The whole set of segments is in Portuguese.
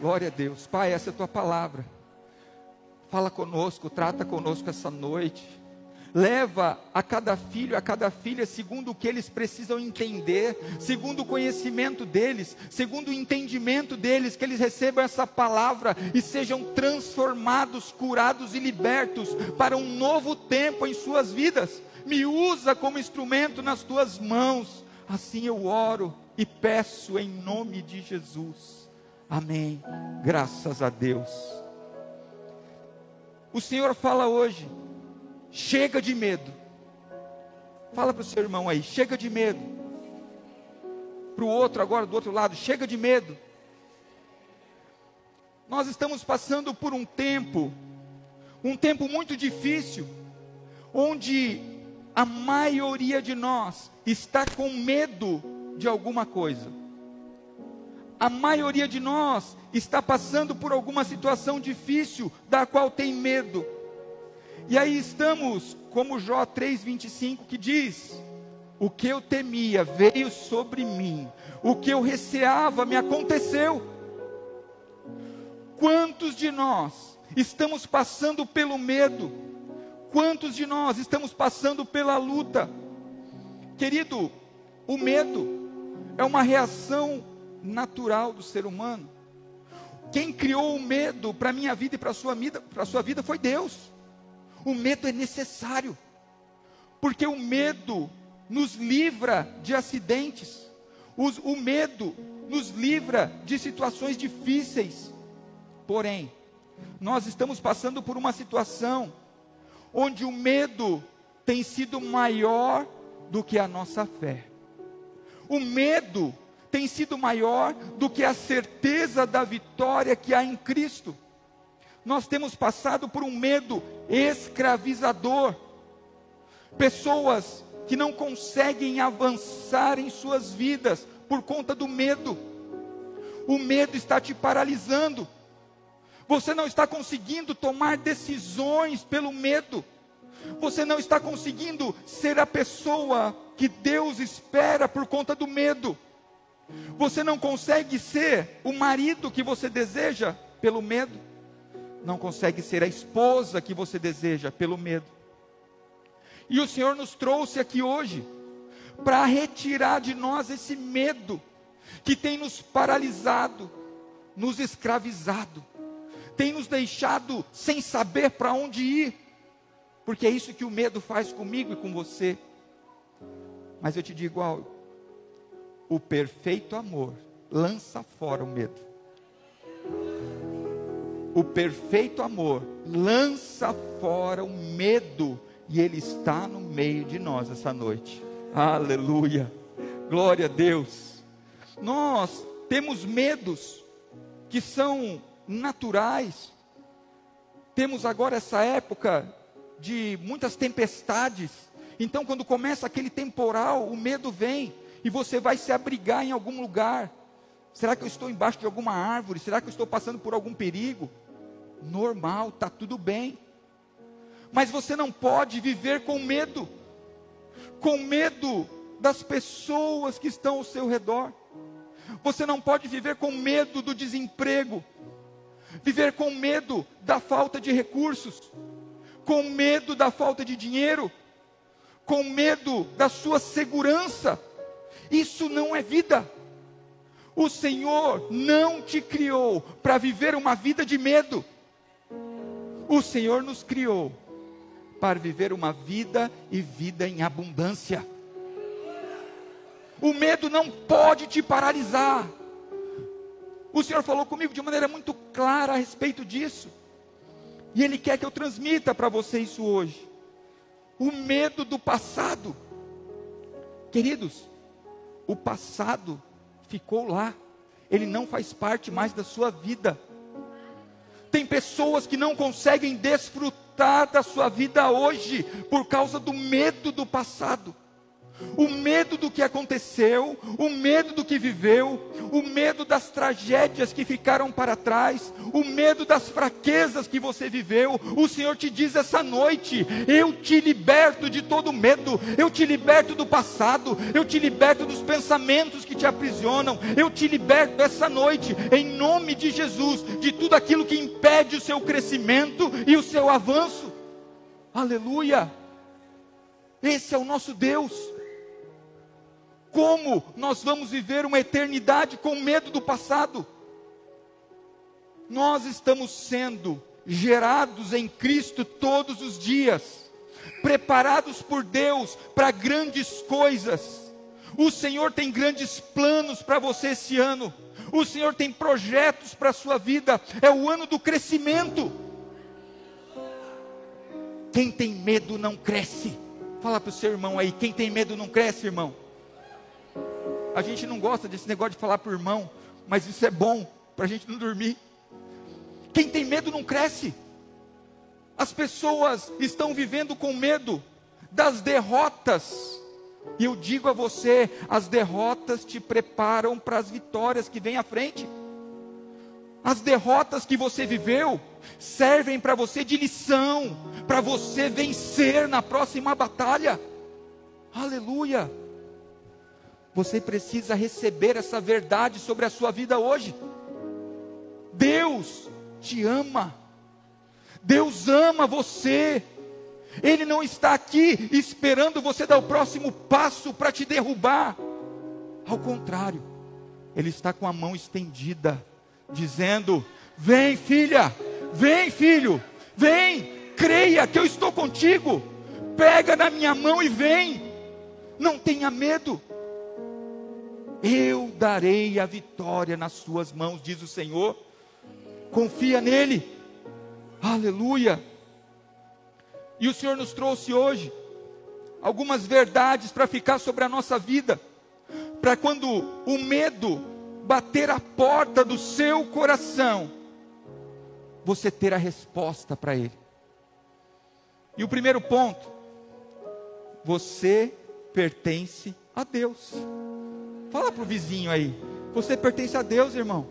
Glória a Deus. Pai, essa é a tua palavra. Fala conosco, trata conosco essa noite. Leva a cada filho, a cada filha, segundo o que eles precisam entender, segundo o conhecimento deles, segundo o entendimento deles, que eles recebam essa palavra e sejam transformados, curados e libertos para um novo tempo em suas vidas. Me usa como instrumento nas tuas mãos. Assim eu oro e peço em nome de Jesus. Amém. Graças a Deus. O Senhor fala hoje, chega de medo. Fala para o seu irmão aí, chega de medo. Para o outro agora do outro lado, chega de medo. Nós estamos passando por um tempo, um tempo muito difícil, onde a maioria de nós está com medo de alguma coisa. A maioria de nós está passando por alguma situação difícil da qual tem medo. E aí estamos, como Jó 3:25 que diz: O que eu temia veio sobre mim, o que eu receava me aconteceu. Quantos de nós estamos passando pelo medo? Quantos de nós estamos passando pela luta? Querido, o medo é uma reação natural do ser humano. Quem criou o medo para a minha vida e para a sua vida, para sua vida foi Deus. O medo é necessário. Porque o medo nos livra de acidentes. o medo nos livra de situações difíceis. Porém, nós estamos passando por uma situação onde o medo tem sido maior do que a nossa fé. O medo tem sido maior do que a certeza da vitória que há em Cristo. Nós temos passado por um medo escravizador. Pessoas que não conseguem avançar em suas vidas por conta do medo. O medo está te paralisando. Você não está conseguindo tomar decisões pelo medo. Você não está conseguindo ser a pessoa que Deus espera por conta do medo. Você não consegue ser o marido que você deseja pelo medo. Não consegue ser a esposa que você deseja pelo medo. E o Senhor nos trouxe aqui hoje para retirar de nós esse medo que tem nos paralisado, nos escravizado tem nos deixado sem saber para onde ir, porque é isso que o medo faz comigo e com você. Mas eu te digo algo: o perfeito amor lança fora o medo. O perfeito amor lança fora o medo, e Ele está no meio de nós essa noite. Aleluia, glória a Deus. Nós temos medos que são naturais. Temos agora essa época de muitas tempestades. Então, quando começa aquele temporal, o medo vem e você vai se abrigar em algum lugar. Será que eu estou embaixo de alguma árvore? Será que eu estou passando por algum perigo? Normal, está tudo bem. Mas você não pode viver com medo, com medo das pessoas que estão ao seu redor. Você não pode viver com medo do desemprego viver com medo da falta de recursos, com medo da falta de dinheiro, com medo da sua segurança. Isso não é vida. O Senhor não te criou para viver uma vida de medo. O Senhor nos criou para viver uma vida e vida em abundância. O medo não pode te paralisar. O Senhor falou comigo de maneira muito clara a respeito disso. E Ele quer que eu transmita para você isso hoje. O medo do passado. Queridos, o passado ficou lá. Ele não faz parte mais da sua vida. Tem pessoas que não conseguem desfrutar da sua vida hoje por causa do medo do passado. O medo do que aconteceu, o medo do que viveu, o medo das tragédias que ficaram para trás, o medo das fraquezas que você viveu. O Senhor te diz essa noite: eu te liberto de todo medo, eu te liberto do passado, eu te liberto dos pensamentos que te aprisionam, eu te liberto essa noite, em nome de Jesus, de tudo aquilo que impede o seu crescimento e o seu avanço. Aleluia! Esse é o nosso Deus. Como nós vamos viver uma eternidade com medo do passado? Nós estamos sendo gerados em Cristo todos os dias, preparados por Deus para grandes coisas. O Senhor tem grandes planos para você esse ano. O Senhor tem projetos para a sua vida. É o ano do crescimento. Quem tem medo não cresce. Fala para o seu irmão aí: quem tem medo não cresce, irmão. A gente não gosta desse negócio de falar para o irmão, mas isso é bom para a gente não dormir. Quem tem medo não cresce. As pessoas estão vivendo com medo das derrotas. E eu digo a você: as derrotas te preparam para as vitórias que vêm à frente. As derrotas que você viveu servem para você de lição, para você vencer na próxima batalha. Aleluia! Você precisa receber essa verdade sobre a sua vida hoje. Deus te ama. Deus ama você. Ele não está aqui esperando você dar o próximo passo para te derrubar. Ao contrário, Ele está com a mão estendida, dizendo: Vem, filha, vem, filho, vem, creia que eu estou contigo. Pega na minha mão e vem. Não tenha medo. Eu darei a vitória nas suas mãos, diz o Senhor. Confia nele. Aleluia. E o Senhor nos trouxe hoje algumas verdades para ficar sobre a nossa vida, para quando o medo bater a porta do seu coração, você ter a resposta para ele. E o primeiro ponto, você pertence a Deus. Fala para o vizinho aí. Você pertence a Deus, irmão.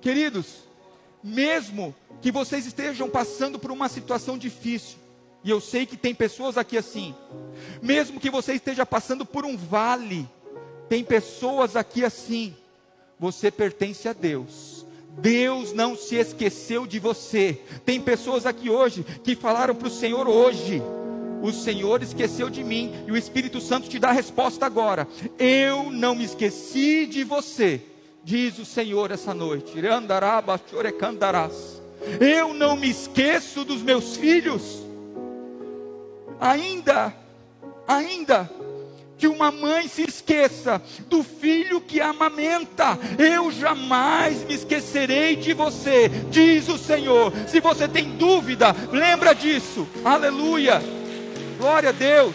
Queridos, mesmo que vocês estejam passando por uma situação difícil, e eu sei que tem pessoas aqui assim, mesmo que você esteja passando por um vale, tem pessoas aqui assim, você pertence a Deus. Deus não se esqueceu de você. Tem pessoas aqui hoje que falaram para o Senhor hoje: o Senhor esqueceu de mim, e o Espírito Santo te dá a resposta agora. Eu não me esqueci de você, diz o Senhor essa noite. Eu não me esqueço dos meus filhos. Ainda, ainda que uma mãe se esqueça do filho que amamenta. Eu jamais me esquecerei de você, diz o Senhor. Se você tem dúvida, lembra disso. Aleluia. Glória a Deus.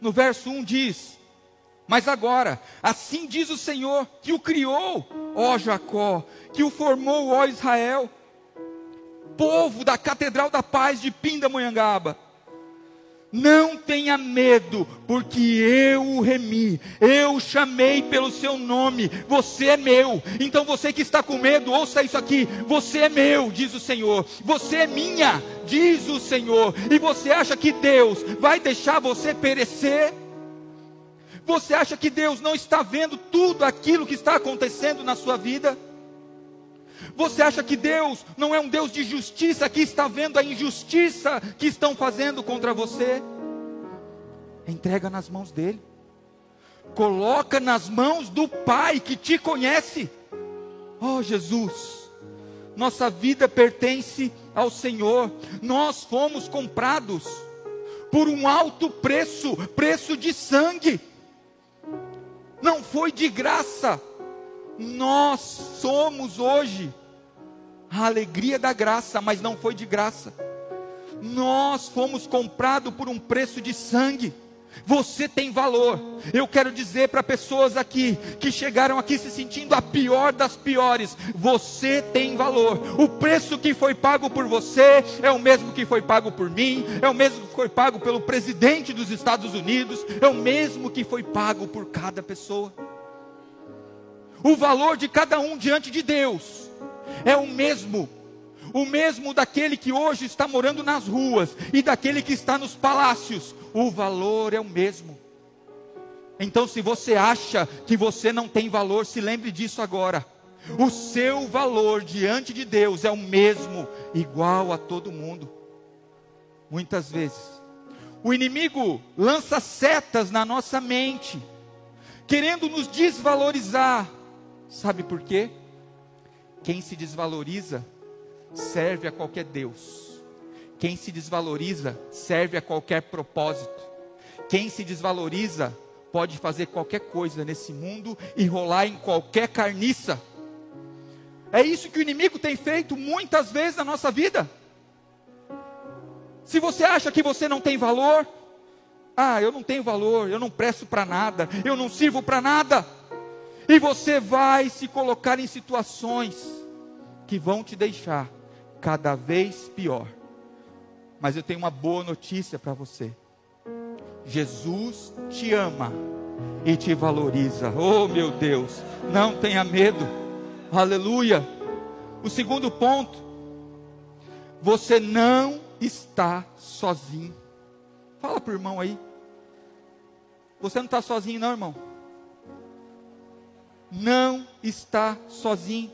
No verso 1 diz: Mas agora, assim diz o Senhor, que o criou, ó Jacó, que o formou, ó Israel, povo da Catedral da Paz de Pindamonhangaba. Não tenha medo, porque eu o remi, eu o chamei pelo seu nome, você é meu. Então você que está com medo, ouça isso aqui: você é meu, diz o Senhor, você é minha, diz o Senhor. E você acha que Deus vai deixar você perecer? Você acha que Deus não está vendo tudo aquilo que está acontecendo na sua vida? Você acha que Deus não é um Deus de justiça que está vendo a injustiça que estão fazendo contra você? Entrega nas mãos dele. Coloca nas mãos do Pai que te conhece. Oh Jesus, nossa vida pertence ao Senhor. Nós fomos comprados por um alto preço, preço de sangue. Não foi de graça. Nós somos hoje a alegria da graça, mas não foi de graça. Nós fomos comprados por um preço de sangue. Você tem valor. Eu quero dizer para pessoas aqui que chegaram aqui se sentindo a pior das piores: você tem valor. O preço que foi pago por você é o mesmo que foi pago por mim, é o mesmo que foi pago pelo presidente dos Estados Unidos, é o mesmo que foi pago por cada pessoa. O valor de cada um diante de Deus é o mesmo o mesmo daquele que hoje está morando nas ruas e daquele que está nos palácios, o valor é o mesmo. Então, se você acha que você não tem valor, se lembre disso agora. O seu valor diante de Deus é o mesmo, igual a todo mundo. Muitas vezes, o inimigo lança setas na nossa mente, querendo nos desvalorizar. Sabe por quê? Quem se desvaloriza serve a qualquer Deus. Quem se desvaloriza serve a qualquer propósito. Quem se desvaloriza pode fazer qualquer coisa nesse mundo e rolar em qualquer carniça. É isso que o inimigo tem feito muitas vezes na nossa vida. Se você acha que você não tem valor, ah, eu não tenho valor, eu não presto para nada, eu não sirvo para nada. E você vai se colocar em situações que vão te deixar cada vez pior. Mas eu tenho uma boa notícia para você. Jesus te ama e te valoriza. Oh, meu Deus, não tenha medo. Aleluia. O segundo ponto, você não está sozinho. Fala para o irmão aí. Você não está sozinho, não, irmão. Não está sozinho.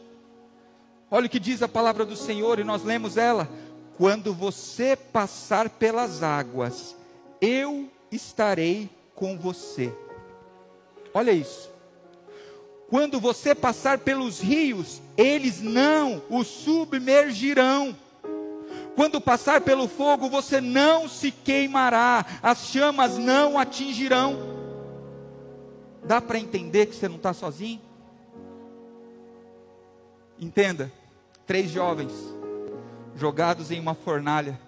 Olha o que diz a palavra do Senhor e nós lemos ela. Quando você passar pelas águas, eu estarei com você. Olha isso. Quando você passar pelos rios, eles não o submergirão. Quando passar pelo fogo, você não se queimará, as chamas não atingirão. Dá para entender que você não está sozinho? Entenda, três jovens jogados em uma fornalha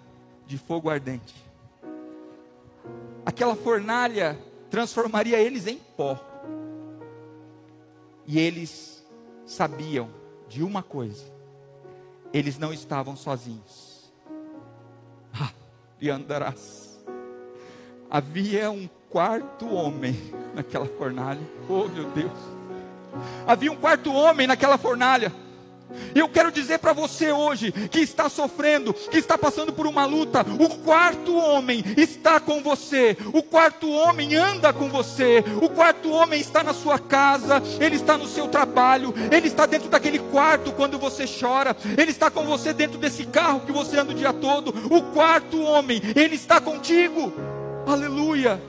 de fogo ardente. Aquela fornalha transformaria eles em pó. E eles sabiam de uma coisa: eles não estavam sozinhos. Ah, e andarás. Havia um quarto homem naquela fornalha. Oh, meu Deus. Havia um quarto homem naquela fornalha. Eu quero dizer para você hoje que está sofrendo, que está passando por uma luta, o quarto homem está com você, o quarto homem anda com você, o quarto homem está na sua casa, ele está no seu trabalho, ele está dentro daquele quarto quando você chora, ele está com você dentro desse carro que você anda o dia todo. O quarto homem, ele está contigo. Aleluia.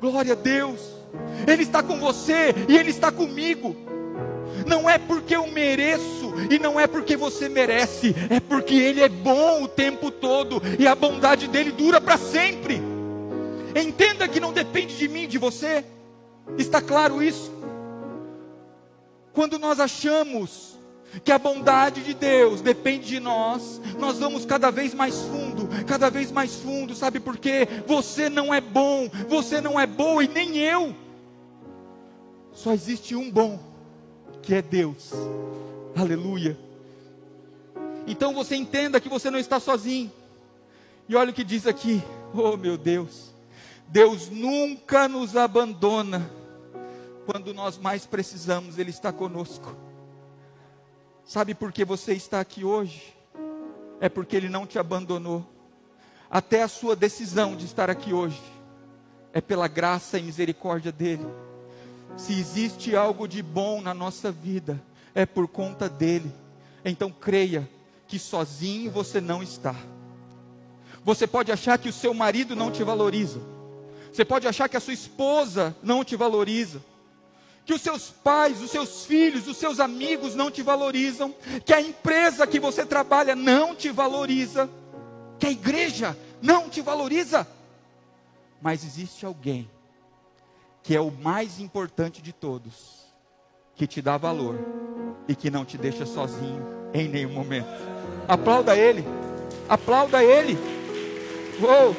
Glória a Deus. Ele está com você e ele está comigo. Não é porque eu mereço e não é porque você merece, é porque Ele é bom o tempo todo e a bondade dele dura para sempre. Entenda que não depende de mim, de você. Está claro isso? Quando nós achamos que a bondade de Deus depende de nós, nós vamos cada vez mais fundo, cada vez mais fundo, sabe por quê? Você não é bom, você não é boa e nem eu. Só existe um bom que é Deus. Aleluia. Então você entenda que você não está sozinho. E olha o que diz aqui. Oh, meu Deus. Deus nunca nos abandona. Quando nós mais precisamos, Ele está conosco. Sabe por que você está aqui hoje? É porque Ele não te abandonou. Até a sua decisão de estar aqui hoje é pela graça e misericórdia dEle. Se existe algo de bom na nossa vida, é por conta dele. Então creia que sozinho você não está. Você pode achar que o seu marido não te valoriza. Você pode achar que a sua esposa não te valoriza. Que os seus pais, os seus filhos, os seus amigos não te valorizam. Que a empresa que você trabalha não te valoriza. Que a igreja não te valoriza. Mas existe alguém que é o mais importante de todos, que te dá valor e que não te deixa sozinho em nenhum momento. Aplauda Ele, aplauda Ele. Uou!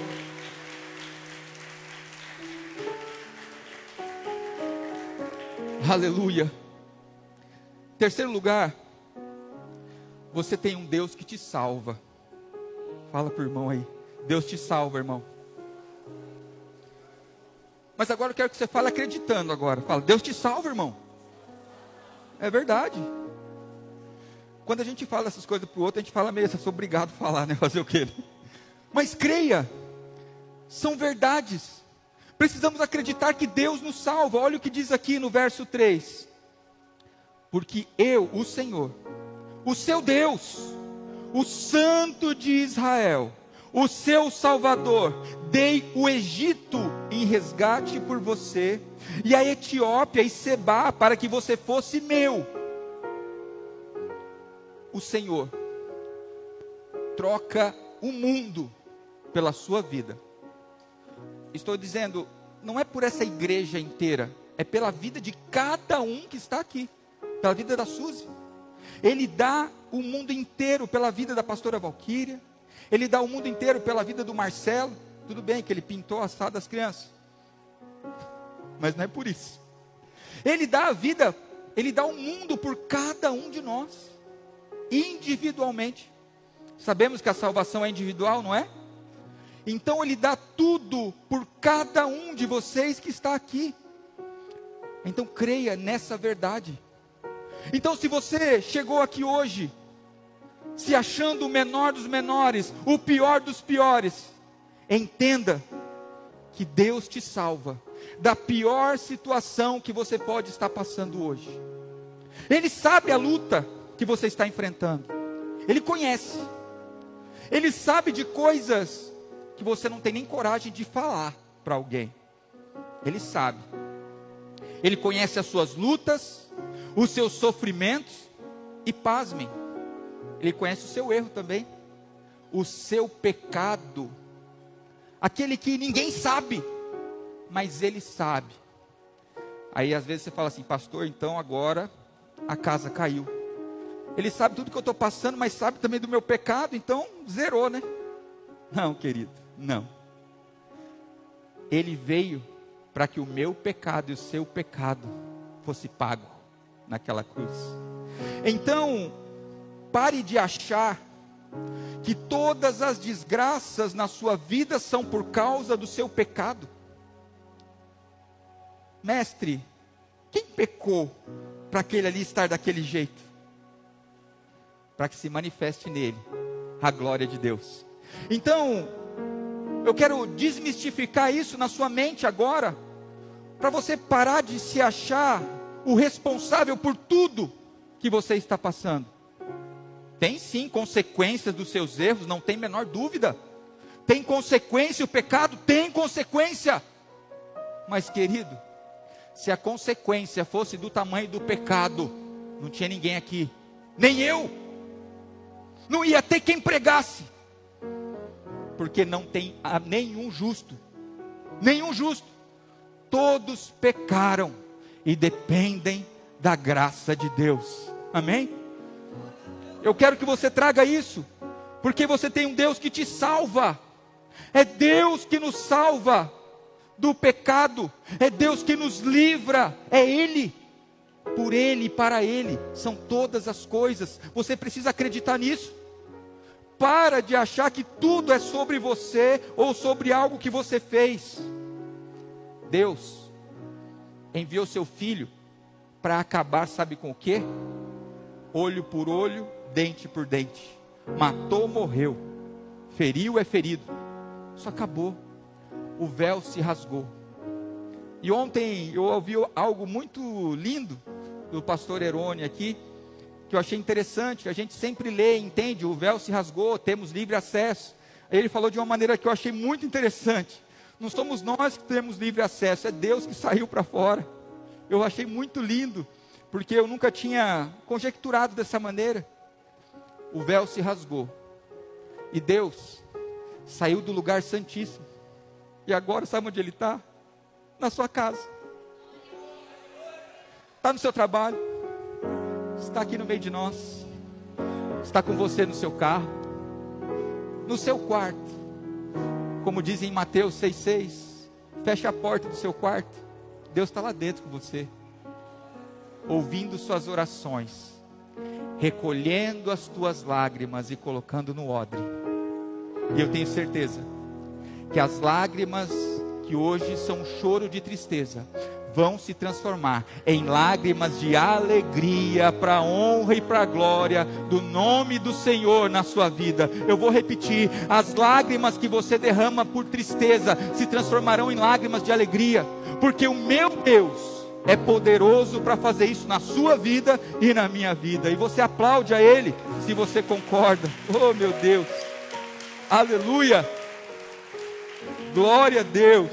Aleluia. Terceiro lugar, você tem um Deus que te salva. Fala para o irmão aí. Deus te salva, irmão. Mas agora eu quero que você fale acreditando agora. Fala, Deus te salva, irmão. É verdade. Quando a gente fala essas coisas para o outro, a gente fala meio, eu sou obrigado a falar, né? Fazer o quê? Mas creia, são verdades. Precisamos acreditar que Deus nos salva. Olha o que diz aqui no verso 3. Porque eu, o Senhor, o seu Deus, o Santo de Israel, o seu Salvador, dei o Egito em resgate por você, e a Etiópia e Seba para que você fosse meu. O Senhor troca o mundo pela sua vida. Estou dizendo, não é por essa igreja inteira, é pela vida de cada um que está aqui, pela vida da Suzy. Ele dá o mundo inteiro pela vida da pastora Valquíria, ele dá o mundo inteiro pela vida do Marcelo. Tudo bem que ele pintou a sala das crianças, mas não é por isso. Ele dá a vida, ele dá o mundo por cada um de nós, individualmente. Sabemos que a salvação é individual, não é? Então ele dá tudo por cada um de vocês que está aqui. Então creia nessa verdade. Então se você chegou aqui hoje se achando o menor dos menores, o pior dos piores, entenda que Deus te salva da pior situação que você pode estar passando hoje. Ele sabe a luta que você está enfrentando. Ele conhece. Ele sabe de coisas que você não tem nem coragem de falar para alguém. Ele sabe. Ele conhece as suas lutas, os seus sofrimentos e pasmem. Ele conhece o seu erro também, o seu pecado. Aquele que ninguém sabe, mas ele sabe. Aí às vezes você fala assim, pastor, então agora a casa caiu. Ele sabe tudo que eu estou passando, mas sabe também do meu pecado, então zerou, né? Não, querido. Não. Ele veio para que o meu pecado e o seu pecado fosse pago naquela cruz. Então, pare de achar que todas as desgraças na sua vida são por causa do seu pecado. Mestre, quem pecou para aquele ali estar daquele jeito? Para que se manifeste nele a glória de Deus. Então, eu quero desmistificar isso na sua mente agora, para você parar de se achar o responsável por tudo que você está passando. Tem sim consequências dos seus erros, não tem menor dúvida. Tem consequência, o pecado tem consequência. Mas, querido, se a consequência fosse do tamanho do pecado, não tinha ninguém aqui, nem eu, não ia ter quem pregasse porque não tem nenhum justo, nenhum justo. Todos pecaram e dependem da graça de Deus. Amém? Eu quero que você traga isso, porque você tem um Deus que te salva. É Deus que nos salva do pecado, é Deus que nos livra, é Ele. Por Ele e para Ele são todas as coisas. Você precisa acreditar nisso. Para de achar que tudo é sobre você ou sobre algo que você fez. Deus enviou seu filho para acabar, sabe com o quê? Olho por olho, dente por dente. Matou, morreu. Feriu, é ferido. Isso acabou. O véu se rasgou. E ontem eu ouvi algo muito lindo do pastor Erone aqui que eu achei interessante, a gente sempre lê, entende, o véu se rasgou, temos livre acesso. Ele falou de uma maneira que eu achei muito interessante. Não somos nós que temos livre acesso, é Deus que saiu para fora. Eu achei muito lindo, porque eu nunca tinha conjecturado dessa maneira. O véu se rasgou. E Deus saiu do lugar santíssimo. E agora sabe onde ele está? Na sua casa. Está no seu trabalho está aqui no meio de nós, está com você no seu carro, no seu quarto, como diz em Mateus 6,6, feche a porta do seu quarto, Deus está lá dentro com você. ouvindo suas orações, recolhendo as tuas lágrimas e colocando no odre. E eu tenho certeza que as lágrimas que hoje são choro de tristeza vão se transformar em lágrimas de alegria para a honra e para a glória do nome do Senhor na sua vida. Eu vou repetir: as lágrimas que você derrama por tristeza se transformarão em lágrimas de alegria, porque o meu Deus é poderoso para fazer isso na sua vida e na minha vida. E você aplaude a Ele se você concorda. Oh meu Deus, aleluia, glória a Deus.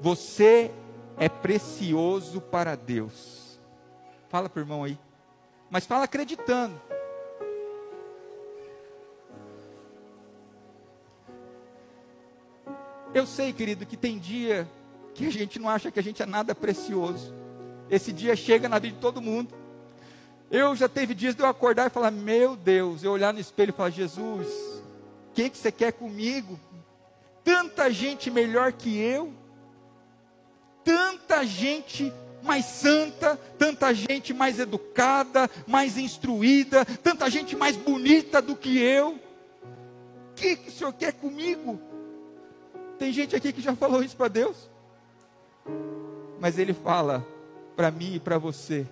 Você é precioso para Deus. Fala para o irmão aí. Mas fala acreditando. Eu sei, querido, que tem dia que a gente não acha que a gente é nada precioso. Esse dia chega na vida de todo mundo. Eu já teve dias de eu acordar e falar: Meu Deus, eu olhar no espelho e falar: Jesus, que, que você quer comigo? Tanta gente melhor que eu tanta gente mais santa, tanta gente mais educada, mais instruída, tanta gente mais bonita do que eu. O que, que o Senhor quer comigo? Tem gente aqui que já falou isso para Deus. Mas Ele fala para mim e para você: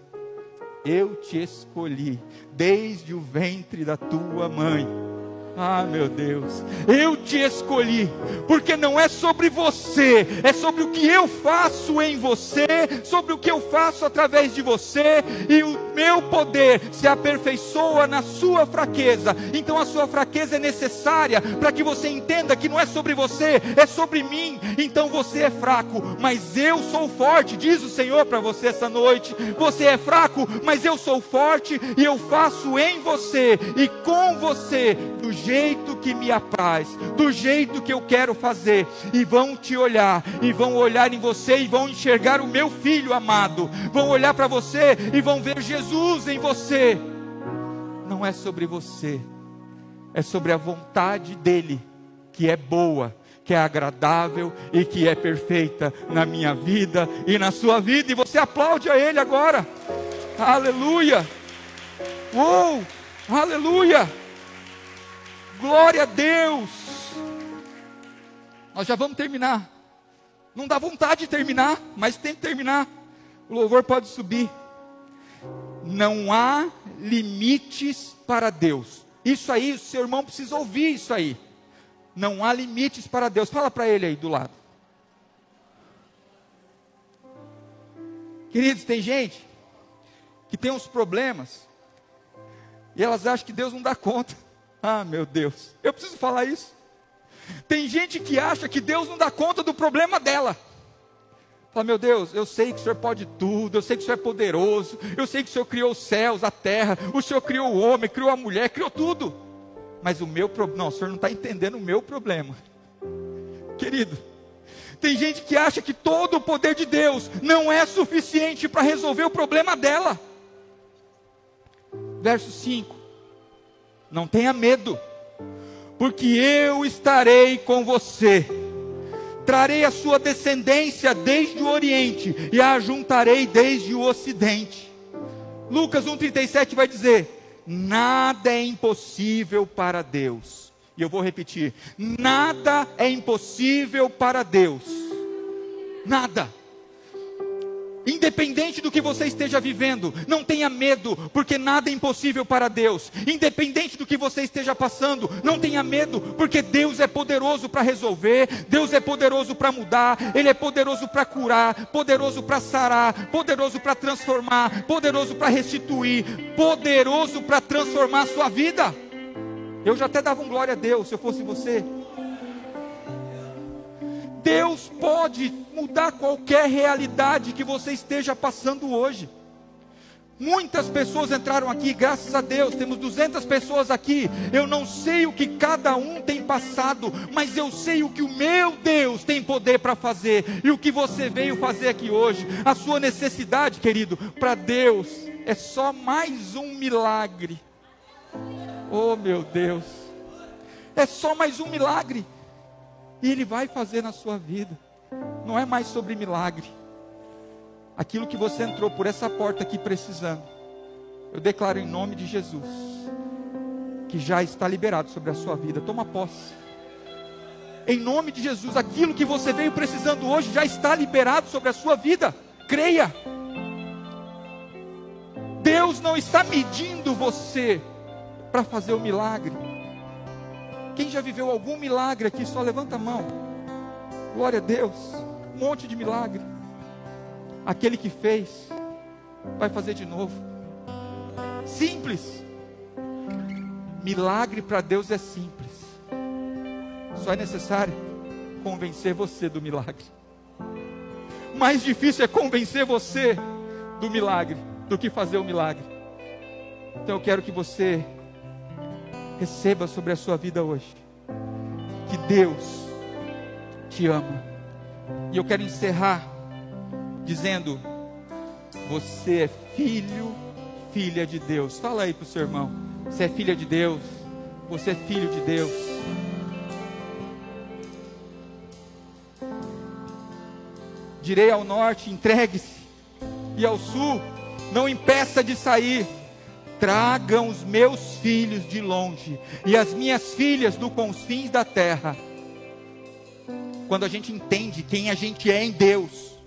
Eu te escolhi desde o ventre da tua mãe ah, meu Deus, eu te escolhi, porque não é sobre você, é sobre o que eu faço em você, sobre o que eu faço através de você, e o meu poder se aperfeiçoa na sua fraqueza. Então a sua fraqueza é necessária para que você entenda que não é sobre você, é sobre mim. Então você é fraco, mas eu sou forte, diz o Senhor para você essa noite. Você é fraco, mas eu sou forte e eu faço em você e com você do jeito que me apraz, do jeito que eu quero fazer, e vão te olhar, e vão olhar em você, e vão enxergar o meu filho amado, vão olhar para você e vão ver Jesus em você. Não é sobre você, é sobre a vontade dEle, que é boa, que é agradável e que é perfeita na minha vida e na sua vida, e você aplaude a Ele agora. Aleluia! Uou! Aleluia! Glória a Deus. Nós já vamos terminar. Não dá vontade de terminar, mas tem que terminar. O louvor pode subir. Não há limites para Deus. Isso aí, o seu irmão precisa ouvir isso aí. Não há limites para Deus. Fala para ele aí do lado. Queridos, tem gente que tem uns problemas e elas acham que Deus não dá conta. Ah, meu Deus, eu preciso falar isso. Tem gente que acha que Deus não dá conta do problema dela. Fala, meu Deus, eu sei que o Senhor pode tudo, eu sei que o Senhor é poderoso, eu sei que o Senhor criou os céus, a terra, o Senhor criou o homem, criou a mulher, criou tudo. Mas o meu problema, não, o Senhor não está entendendo o meu problema. Querido, tem gente que acha que todo o poder de Deus não é suficiente para resolver o problema dela. Verso 5: não tenha medo, porque eu estarei com você. Trarei a sua descendência desde o Oriente e a juntarei desde o Ocidente. Lucas 1,37 vai dizer: Nada é impossível para Deus. E eu vou repetir: Nada é impossível para Deus. Nada. Independente do que você esteja vivendo, não tenha medo, porque nada é impossível para Deus. Independente do que você esteja passando, não tenha medo, porque Deus é poderoso para resolver, Deus é poderoso para mudar, Ele é poderoso para curar, poderoso para sarar, poderoso para transformar, poderoso para restituir, poderoso para transformar a sua vida. Eu já até dava um glória a Deus se eu fosse você. Deus pode mudar qualquer realidade que você esteja passando hoje. Muitas pessoas entraram aqui, graças a Deus, temos 200 pessoas aqui. Eu não sei o que cada um tem passado, mas eu sei o que o meu Deus tem poder para fazer e o que você veio fazer aqui hoje. A sua necessidade, querido, para Deus é só mais um milagre. Oh, meu Deus, é só mais um milagre. E Ele vai fazer na sua vida. Não é mais sobre milagre. aquilo que você entrou por essa porta aqui precisando, eu declaro em nome de Jesus que já está liberado sobre a sua vida. Toma posse. Em nome de Jesus, aquilo que você veio precisando hoje já está liberado sobre a sua vida. Creia. Deus não está medindo você para fazer o milagre. Quem já viveu algum milagre aqui, só levanta a mão. Glória a Deus. Monte de milagre. Aquele que fez, vai fazer de novo. Simples. Milagre para Deus é simples. Só é necessário convencer você do milagre. Mais difícil é convencer você do milagre do que fazer o milagre. Então eu quero que você receba sobre a sua vida hoje que Deus te ama. E eu quero encerrar dizendo: você é filho, filha de Deus. Fala aí para o seu irmão: você é filha de Deus, você é filho de Deus. Direi ao norte: entregue-se, e ao sul: não impeça de sair. Tragam os meus filhos de longe e as minhas filhas do confins da terra. Quando a gente entende quem a gente é em Deus,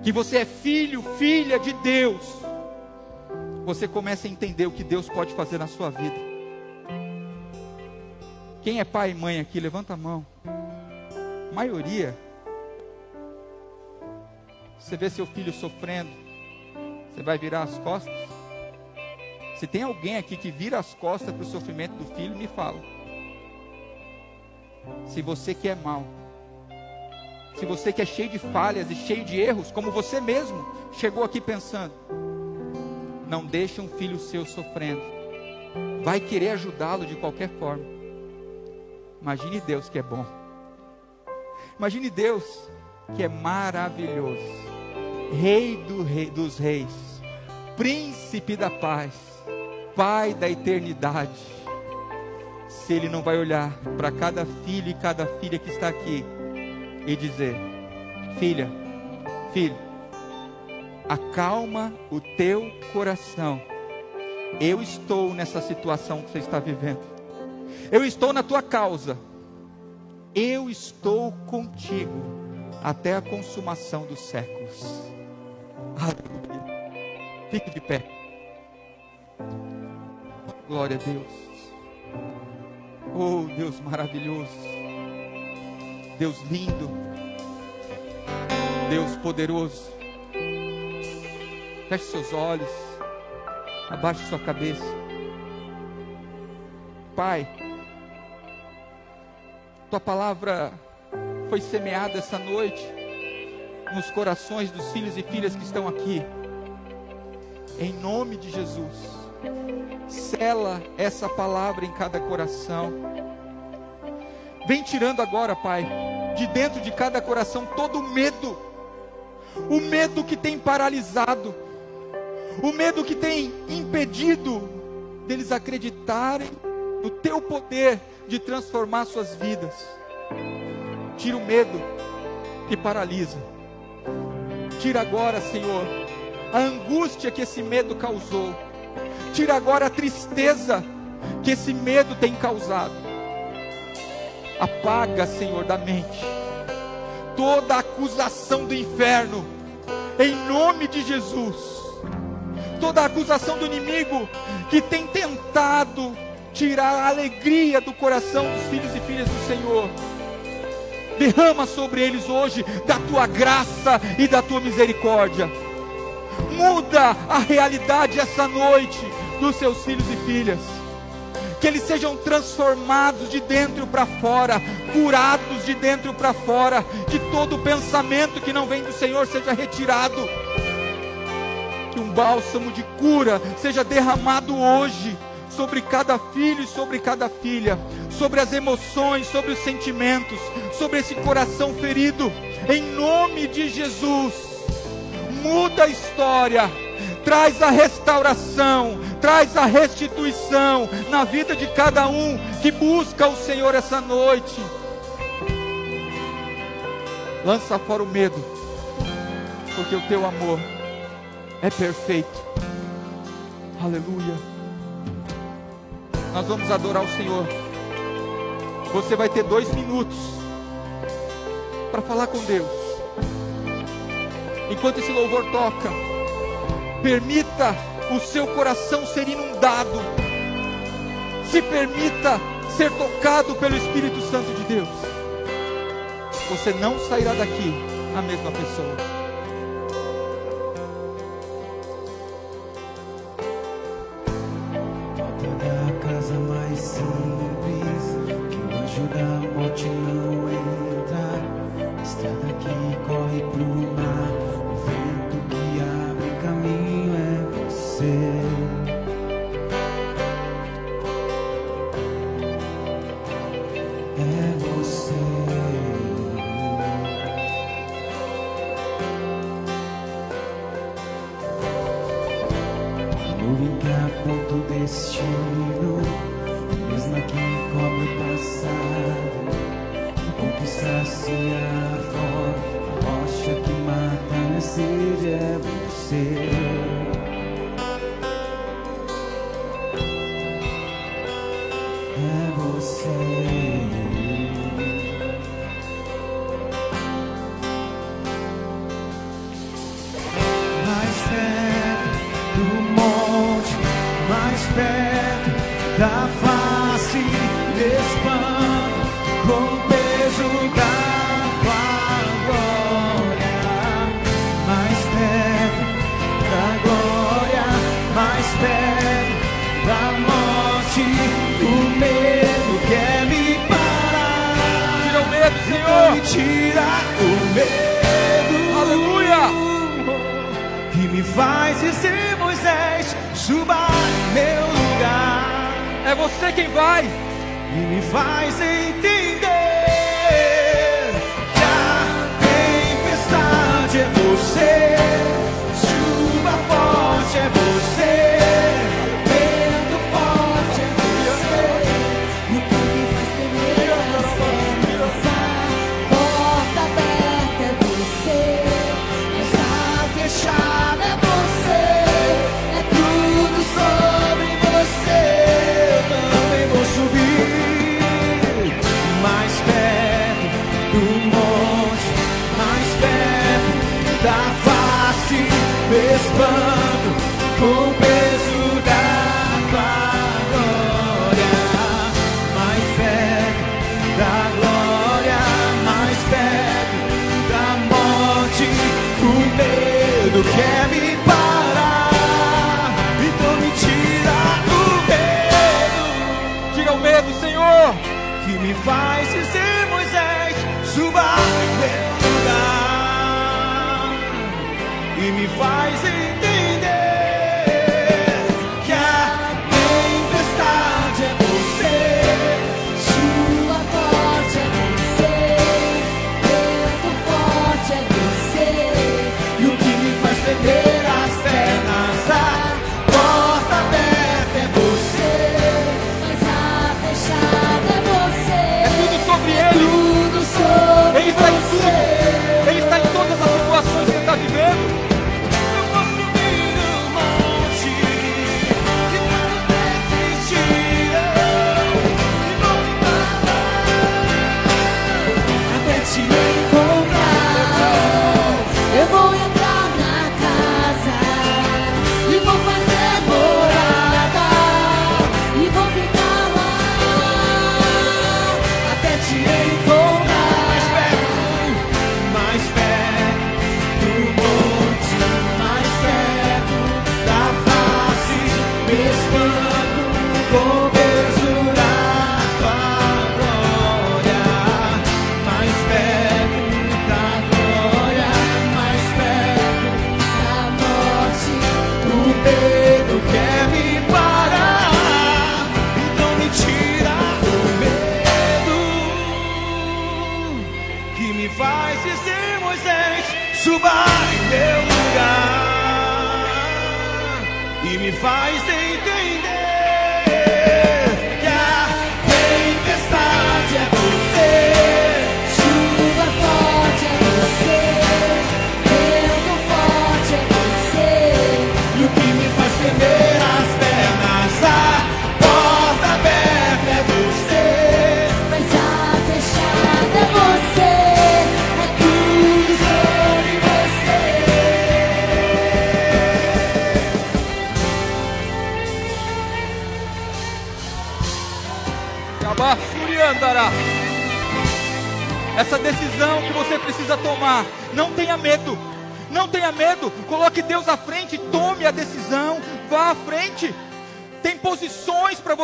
que você é filho, filha de Deus, você começa a entender o que Deus pode fazer na sua vida. Quem é pai e mãe aqui, levanta a mão. A maioria. Você vê seu filho sofrendo, você vai virar as costas? Se tem alguém aqui que vira as costas para o sofrimento do filho, me fala. Se você que é mal, se você que é cheio de falhas e cheio de erros, como você mesmo chegou aqui pensando, não deixe um filho seu sofrendo. Vai querer ajudá-lo de qualquer forma. Imagine Deus que é bom. Imagine Deus que é maravilhoso. Rei, do rei dos reis, príncipe da paz, pai da eternidade. Se ele não vai olhar para cada filho e cada filha que está aqui e dizer: Filha, filho, acalma o teu coração. Eu estou nessa situação que você está vivendo. Eu estou na tua causa. Eu estou contigo até a consumação dos séculos. Aleluia. Fique de pé. Glória a Deus. Oh, Deus maravilhoso. Deus lindo. Deus poderoso. Feche seus olhos. Abaixe sua cabeça. Pai, tua palavra foi semeada essa noite nos corações dos filhos e filhas que estão aqui. Em nome de Jesus, sela essa palavra em cada coração. Vem tirando agora, Pai, de dentro de cada coração todo o medo, o medo que tem paralisado, o medo que tem impedido deles acreditarem no Teu poder de transformar suas vidas. Tira o medo que paralisa. Tira agora, Senhor, a angústia que esse medo causou. Tira agora a tristeza que esse medo tem causado. Apaga, Senhor, da mente toda acusação do inferno, em nome de Jesus. Toda acusação do inimigo que tem tentado tirar a alegria do coração dos filhos e filhas do Senhor. Derrama sobre eles hoje da tua graça e da tua misericórdia. Muda a realidade essa noite dos seus filhos e filhas. Que eles sejam transformados de dentro para fora, curados de dentro para fora, que todo pensamento que não vem do Senhor seja retirado. Que um bálsamo de cura seja derramado hoje sobre cada filho e sobre cada filha, sobre as emoções, sobre os sentimentos, sobre esse coração ferido, em nome de Jesus. Muda a história, traz a restauração, traz a restituição na vida de cada um que busca o Senhor essa noite. Lança fora o medo, porque o teu amor é perfeito. Aleluia. Nós vamos adorar o Senhor. Você vai ter dois minutos para falar com Deus. Enquanto esse louvor toca, permita o seu coração ser inundado. Se permita ser tocado pelo Espírito Santo de Deus. Você não sairá daqui a mesma pessoa. é você. Mais perto do monte, mais perto da tira o medo. Aleluia! Que me faz dizer, Moisés, suba meu lugar. É você quem vai. E me faz em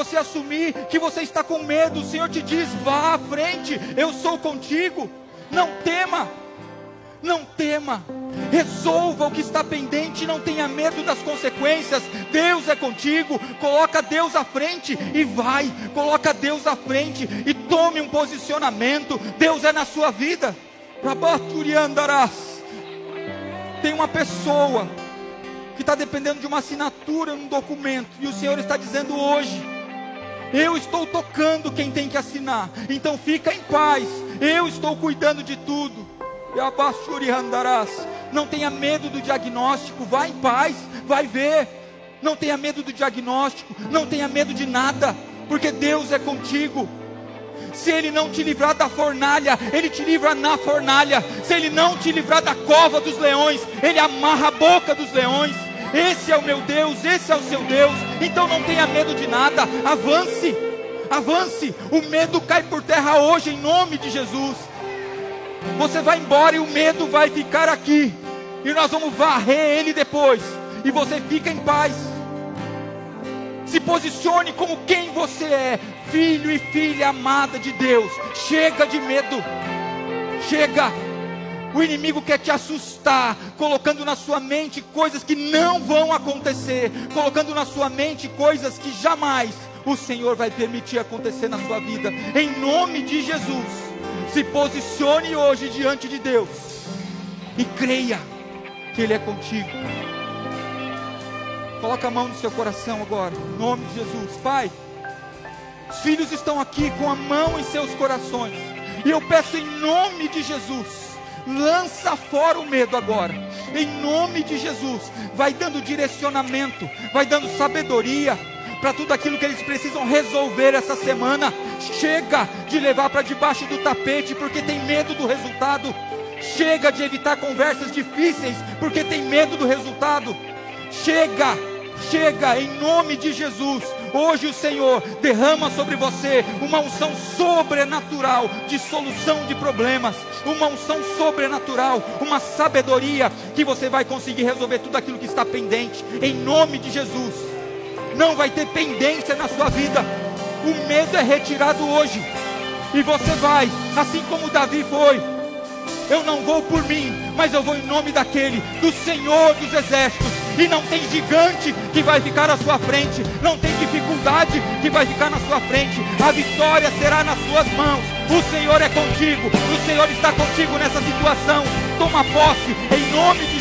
você assumir que você está com medo. O Senhor te diz: vá à frente. Eu sou contigo. Não tema. Não tema. Resolva o que está pendente, não tenha medo das consequências. Deus é contigo. Coloca Deus à frente e vai. Coloca Deus à frente e tome um posicionamento. Deus é na sua vida. Tem uma pessoa que está dependendo de uma assinatura num documento e o Senhor está dizendo hoje: eu estou tocando quem tem que assinar. Então fica em paz. Eu estou cuidando de tudo. Não tenha medo do diagnóstico, vá em paz, vai ver. Não tenha medo do diagnóstico, não tenha medo de nada, porque Deus é contigo. Se Ele não te livrar da fornalha, Ele te livra na fornalha. Se Ele não te livrar da cova dos leões, Ele amarra a boca dos leões. Esse é o meu Deus, esse é o seu Deus. Então não tenha medo de nada, avance, avance. O medo cai por terra hoje, em nome de Jesus. Você vai embora e o medo vai ficar aqui. E nós vamos varrer ele depois. E você fica em paz. Se posicione como quem você é, filho e filha amada de Deus. Chega de medo. Chega. O inimigo quer te assustar, colocando na sua mente coisas que não vão acontecer, colocando na sua mente coisas que jamais o Senhor vai permitir acontecer na sua vida. Em nome de Jesus. Se posicione hoje diante de Deus e creia que Ele é contigo. Coloca a mão no seu coração agora, em nome de Jesus. Pai, os filhos estão aqui com a mão em seus corações. E eu peço em nome de Jesus, lança fora o medo agora. Em nome de Jesus, vai dando direcionamento, vai dando sabedoria para tudo aquilo que eles precisam resolver essa semana. Chega de levar para debaixo do tapete porque tem medo do resultado. Chega de evitar conversas difíceis porque tem medo do resultado. Chega, chega em nome de Jesus. Hoje o Senhor derrama sobre você uma unção sobrenatural de solução de problemas, uma unção sobrenatural, uma sabedoria que você vai conseguir resolver tudo aquilo que está pendente, em nome de Jesus. Não vai ter pendência na sua vida, o medo é retirado hoje. E você vai, assim como Davi foi. Eu não vou por mim, mas eu vou em nome daquele, do Senhor dos Exércitos. E não tem gigante que vai ficar à sua frente, não tem dificuldade que vai ficar na sua frente. A vitória será nas suas mãos. O Senhor é contigo, o Senhor está contigo nessa situação. Toma posse em nome de Jesus.